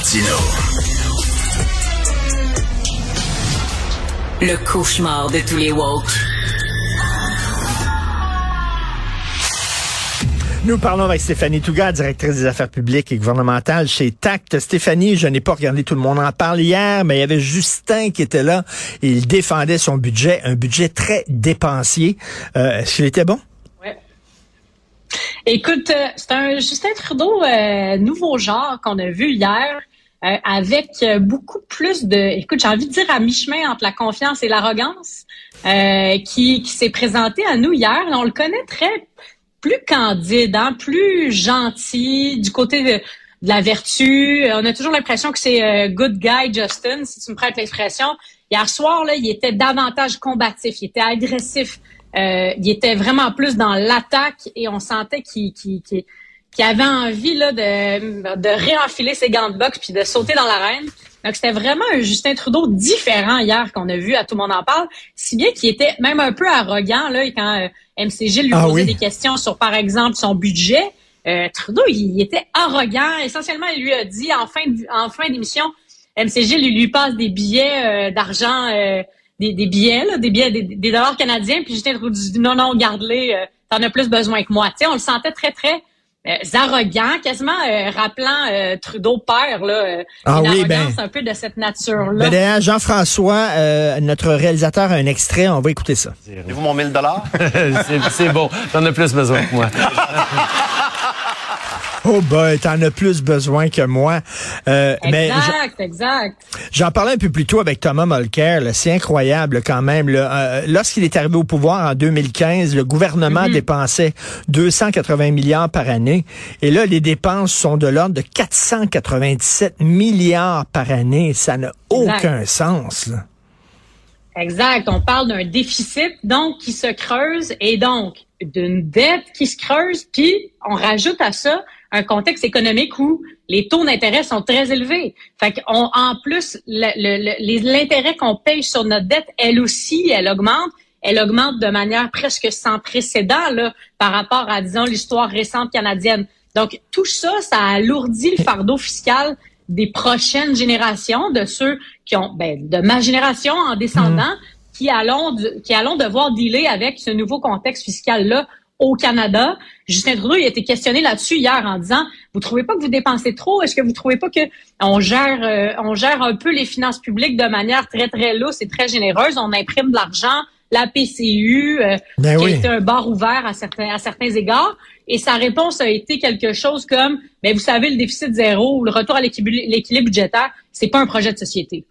Martino. Le cauchemar de tous les woke. Nous parlons avec Stéphanie Touga, directrice des affaires publiques et gouvernementales chez TACT. Stéphanie, je n'ai pas regardé tout le monde en parle hier, mais il y avait Justin qui était là et il défendait son budget, un budget très dépensier. Euh, Est-ce qu'il était bon? Ouais. Écoute, euh, c'est un Justin Trudeau euh, nouveau genre qu'on a vu hier. Euh, avec beaucoup plus de, écoute, j'ai envie de dire à mi-chemin entre la confiance et l'arrogance, euh, qui, qui s'est présenté à nous hier. On le connaît très plus candide, hein, plus gentil, du côté de, la vertu. On a toujours l'impression que c'est euh, good guy Justin, si tu me prêtes l'expression. Hier soir, là, il était davantage combatif, il était agressif, euh, il était vraiment plus dans l'attaque et on sentait qu'il avait envie là, de, de réenfiler ses gants de boxe puis de sauter dans l'arène. Donc, c'était vraiment un Justin Trudeau différent hier qu'on a vu à Tout le monde en parle, si bien qu'il était même un peu arrogant là, quand euh, MCG lui ah posait des questions sur, par exemple, son budget. Euh, Trudeau, il, était arrogant. Essentiellement, il lui a dit en fin en fin d'émission, MCG lui, lui passe des billets euh, d'argent, des, des, billets, là, des billets, des, dollars canadiens. Puis Justin Trudeau dit non, non, garde-les, t'en as plus besoin que moi. Tu sais, on le sentait très, très euh, arrogant, quasiment euh, rappelant euh, Trudeau père, là, ah une oui, ben. arrogance un peu de cette nature-là. Ben d'ailleurs, Jean-François, notre réalisateur a un extrait, on va écouter ça. Avez-vous mon 1000 dollars? c'est bon, j'en ai plus besoin que moi. Oh boy, t'en as plus besoin que moi. Euh, exact, exact. J'en parlais un peu plus tôt avec Thomas Mulcair. C'est incroyable quand même. Euh, lorsqu'il est arrivé au pouvoir en 2015, le gouvernement mm-hmm. dépensait 280 milliards par année. Et là, les dépenses sont de l'ordre de 497 milliards par année. Ça n'a aucun sens. Là. Exact. On parle d'un déficit, donc, qui se creuse et donc d'une dette qui se creuse. Puis, on rajoute à ça un contexte économique où les taux d'intérêt sont très élevés. Fait qu'en en plus, l'intérêt qu'on paye sur notre dette, elle aussi, elle augmente. Elle augmente de manière presque sans précédent là, par rapport à, disons, l'histoire récente canadienne. Donc, tout ça, ça alourdit le fardeau fiscal des prochaines générations, de ceux qui ont, ben, de ma génération en descendant, mmh. qui allons, qui allons devoir dealer avec ce nouveau contexte fiscal-là au Canada. Justin Trudeau il a été questionné là-dessus hier en disant vous trouvez pas que vous dépensez trop? Est-ce que vous trouvez pas que on gère euh, on gère un peu les finances publiques de manière très très lousse et très généreuse? On imprime de l'argent, la PCU euh, ben qui a été un bar ouvert à certains à certains égards. Et sa réponse a été quelque chose comme ben vous savez le déficit zéro ou le retour à l'équilibre budgétaire, c'est pas un projet de société.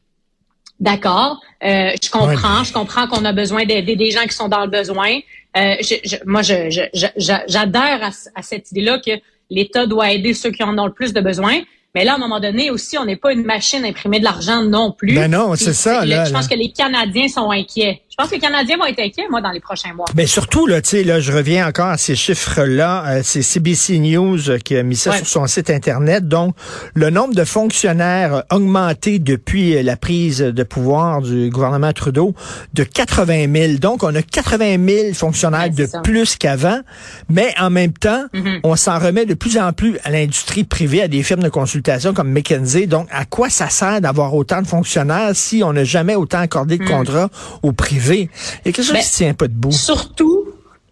D'accord, euh, je comprends, je comprends qu'on a besoin d'aider des gens qui sont dans le besoin. Euh, je, moi, j'adhère à, à, cette idée-là que l'État doit aider ceux qui en ont le plus de besoin. Mais là, à un moment donné aussi, on n'est pas une machine à imprimer de l'argent non plus. Ben non, c'est ça. Là, je pense que les Canadiens sont inquiets. Je pense que les Canadiens vont être inquiets, moi, dans les prochains mois. Mais surtout, là, tu sais, là, je reviens encore à ces chiffres-là. Euh, c'est CBC News qui a mis ça sur son site Internet. Donc, le nombre de fonctionnaires a augmenté depuis la prise de pouvoir du gouvernement Trudeau de 80 000. Donc, on a 80 000 fonctionnaires de plus qu'avant. Mais en même temps, mm-hmm. on s'en remet de plus en plus à l'industrie privée, à des firmes de consultation comme McKinsey. Donc, à quoi ça sert d'avoir autant de fonctionnaires si on n'a jamais autant accordé de mm. contrats au privé? Et quelque chose ben, qui tient pas debout. Surtout,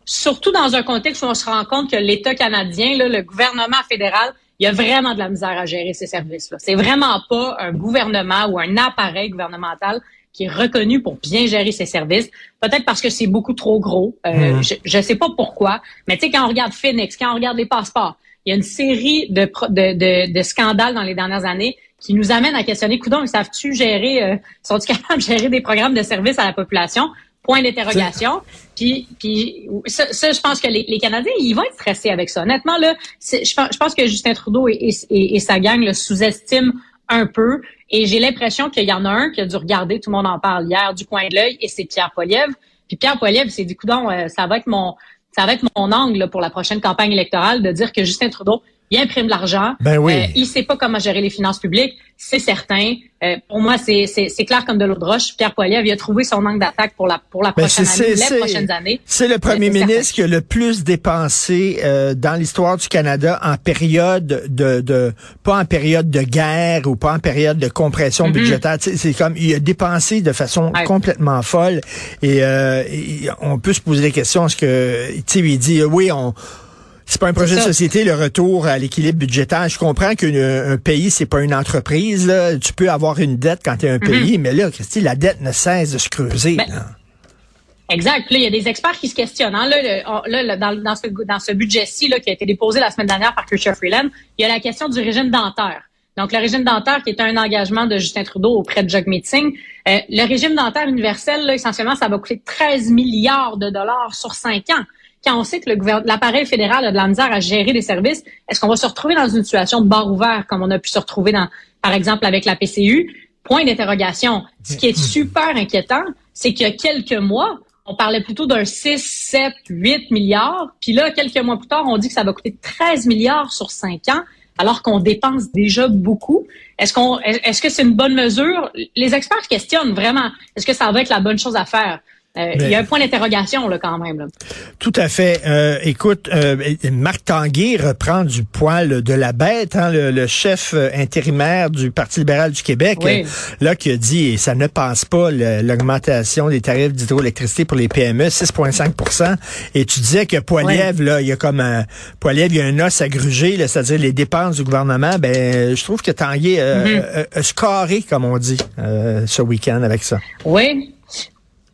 surtout dans un contexte où on se rend compte que l'État canadien, le gouvernement fédéral, il y a vraiment de la misère à gérer ces services-là. C'est vraiment pas un gouvernement ou un appareil gouvernemental qui est reconnu pour bien gérer ses services. Peut-être parce que c'est beaucoup trop gros. Euh, mm-hmm. Je ne sais pas pourquoi. Mais tu sais, quand on regarde Phoenix, quand on regarde les passeports, il y a une série de, de, de scandales dans les dernières années qui nous amène à questionner, coudon, ils savent-tu gérer, euh, sont-ils capables de gérer des programmes de service à la population? Point d'interrogation. Puis, puis ça, je pense que les, les, Canadiens, ils vont être stressés avec ça. Honnêtement, là, je, je pense que Justin Trudeau et, et, sa gang le sous-estiment un peu. Et j'ai l'impression qu'il y en a un qui a dû regarder, tout le monde en parle hier, du coin de l'œil, et c'est Pierre Poilievre. Puis Pierre Poilievre s'est dit, coudon, euh, ça va être mon ça va être mon angle pour la prochaine campagne électorale de dire que Justin Trudeau il imprime de l'argent. Ben oui. Euh, il sait pas comment gérer les finances publiques, c'est certain. Euh, pour moi, c'est clair comme de l'eau de roche. Pierre Poilievre, il a trouvé son angle d'attaque pour la pour la Ben, prochaine année, c'est- les prochaines années. C'est le premier C'est certain. ministre qui a le plus dépensé euh, dans l'histoire du Canada en période de, de pas en période de guerre ou pas en période de compression budgétaire. Tu sais, C'est comme il a dépensé de façon Ouais. complètement folle et, euh, et on peut se poser des questions. Est-ce que tu sais il dit euh, oui on c'est pas un projet de société, le retour à l'équilibre budgétaire. Je comprends qu'un pays, c'est pas une entreprise. là. Tu peux avoir une dette quand tu es un pays, mais là, Christy, la dette ne cesse de se creuser. Ben, là. Exact. Puis Là, il y a des experts qui se questionnent. hein. Là, le- dans, dans ce, dans ce budget-ci qui a été déposé la semaine dernière par Kirchner Freeland, il y a la question du régime dentaire. Donc, le régime dentaire qui est un engagement de Justin Trudeau auprès de Jacques Meeting. Euh, le régime dentaire universel, là, essentiellement, ça va coûter 13 milliards de dollars sur cinq ans. Quand on sait que l'appareil fédéral a de la misère à gérer des services, est-ce qu'on va se retrouver dans une situation de bar ouvert comme on a pu se retrouver dans, par exemple, avec la PCU? Point d'interrogation. Ce qui est super inquiétant, c'est qu'il y a quelques mois, on parlait plutôt d'un 6, 7, 8 milliards. Puis là, quelques mois plus tard, on dit que ça va coûter 13 milliards sur 5 ans, alors qu'on dépense déjà beaucoup. Est-ce qu'on, est-ce que c'est une bonne mesure? Les experts questionnent vraiment. Est-ce que ça va être la bonne chose à faire? Euh, Il y a un point d'interrogation là quand même. Là. Tout à fait. Euh, écoute, euh, Marc Tanguay reprend du poil de la bête, hein, le, le chef euh, intérimaire du Parti libéral du Québec, Oui. euh, là qui a dit, et ça ne passe pas, l'augmentation des tarifs d'hydroélectricité pour les PME, 6,5% Et tu disais que Poiliev, là, il y a comme un, Poiliev, il y a un os à gruger, c'est-à-dire les dépenses du gouvernement. Ben, je trouve que Tanguay euh, Mm-hmm. a- a scoré, comme on dit, ce week-end avec ça. Oui.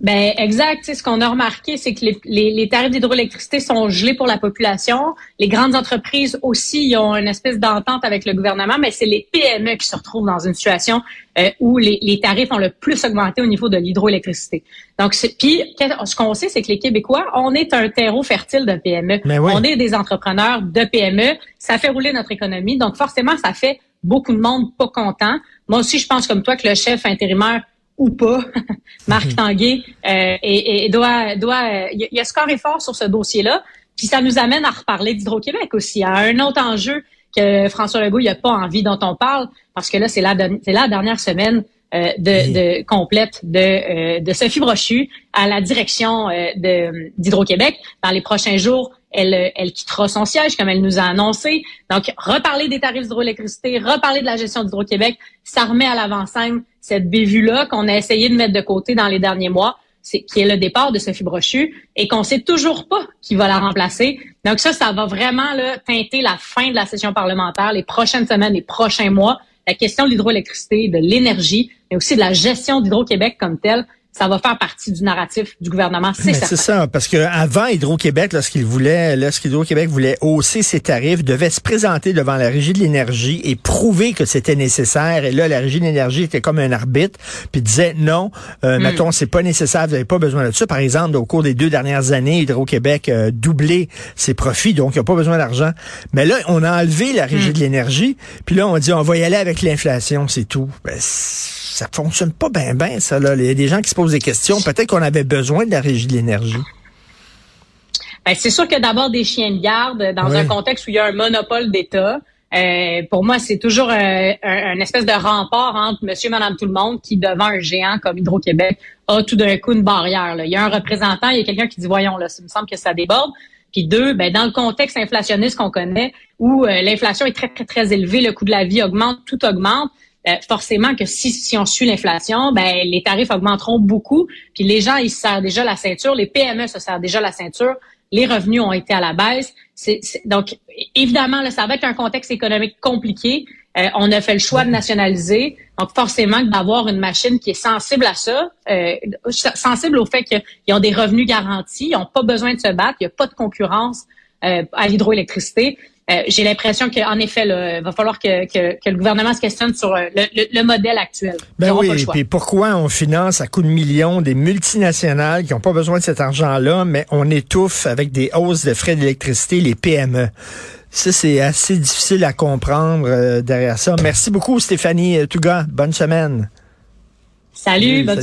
Ben exact. Ce qu'on a remarqué, c'est que les, les- les tarifs d'hydroélectricité sont gelés pour la population. Les grandes entreprises aussi, ils ont une espèce d'entente avec le gouvernement, mais c'est les PME qui se retrouvent dans une situation euh, où les, les tarifs ont le plus augmenté au niveau de l'hydroélectricité. Donc, puis ce qu'on sait, c'est que les Québécois, on est un terreau fertile de PME. Mais oui. On est des entrepreneurs de PME. Ça fait rouler notre économie. Donc, forcément, ça fait beaucoup de monde pas content. Moi aussi, je pense comme toi que le chef intérimaire ou pas, Marc Tanguay, euh, et, et doit, doit, il y a score et fort sur ce dossier-là. Puis ça nous amène à reparler d'Hydro-Québec aussi, à un autre enjeu que François Legault n'a pas envie dont on parle, parce que là, c'est la, c'est la dernière semaine euh, de, de complète de, euh, de Sophie Brochu à la direction euh, de d'Hydro-Québec. Dans les prochains jours, elle, euh, elle quittera son siège, comme elle nous a annoncé. Donc, reparler des tarifs d'hydroélectricité, reparler de la gestion d'Hydro-Québec, ça remet à l'avant-scène cette bévue-là qu'on a essayé de mettre de côté dans les derniers mois, qui est le départ de Sophie Brochu et qu'on sait toujours pas qui va la remplacer. Donc ça, ça va vraiment là, teinter la fin de la session parlementaire, les prochaines semaines, les prochains mois. La question de l'hydroélectricité, de l'énergie, mais aussi de la gestion d'Hydro-Québec comme telle, ça va faire partie du narratif du gouvernement, c'est certain. C'est ça, parce que avant Hydro-Québec, lorsqu'il voulait, lorsqu'Hydro-Québec voulait hausser ses tarifs, devait se présenter devant la Régie de l'énergie et prouver que c'était nécessaire. Et là, la Régie de l'énergie était comme un arbitre, puis disait non, euh, Hmm. mettons, c'est pas nécessaire, vous n'avez pas besoin de ça. Par exemple, au cours des deux dernières années, Hydro-Québec a doublé ses profits, donc il n'a pas besoin d'argent. Mais là, on a enlevé la Régie Hmm. de l'énergie, puis là, on dit on va y aller avec l'inflation, c'est tout. Ben, ça fonctionne pas bien, bien, ça. Là. Il y a des gens qui se posent des questions. Peut-être qu'on avait besoin de la Régie de l'énergie. Ben, c'est sûr que d'abord des chiens de garde dans Oui. un contexte où il y a un monopole d'État. euh, pour moi, c'est toujours euh, un, un espèce de rempart entre monsieur, madame, tout le monde qui, devant un géant comme Hydro-Québec, a tout d'un coup une barrière. là. Il y a un représentant, il y a quelqu'un qui dit, voyons, là, ça me semble que ça déborde. Puis deux, ben, dans le contexte inflationniste qu'on connaît, où euh, l'inflation est très, très, très élevée, le coût de la vie augmente, tout augmente, euh, forcément que si, si on suit l'inflation, ben, les tarifs augmenteront beaucoup. Puis les gens, ils se serrent déjà la ceinture, les PME se serrent déjà la ceinture, les revenus ont été à la baisse. Donc, évidemment, là, ça va être un contexte économique compliqué. Euh, on a fait le choix de nationaliser. Donc, forcément, d'avoir une machine qui est sensible à ça, euh, sensible au fait qu'ils ont des revenus garantis, ils n'ont pas besoin de se battre, il n'y a pas de concurrence euh, à l'hydroélectricité. Euh, J'ai l'impression qu'en effet, il va falloir que, que, que le gouvernement se questionne sur euh, le, le- le modèle actuel. Ben oui, et puis pourquoi on finance à coups de millions des multinationales qui n'ont pas besoin de cet argent-là, mais on étouffe avec des hausses de frais d'électricité les PME. Ça, c'est assez difficile à comprendre euh, derrière ça. Merci beaucoup, Stéphanie Touga. Bonne semaine. Salut, bonne Salut.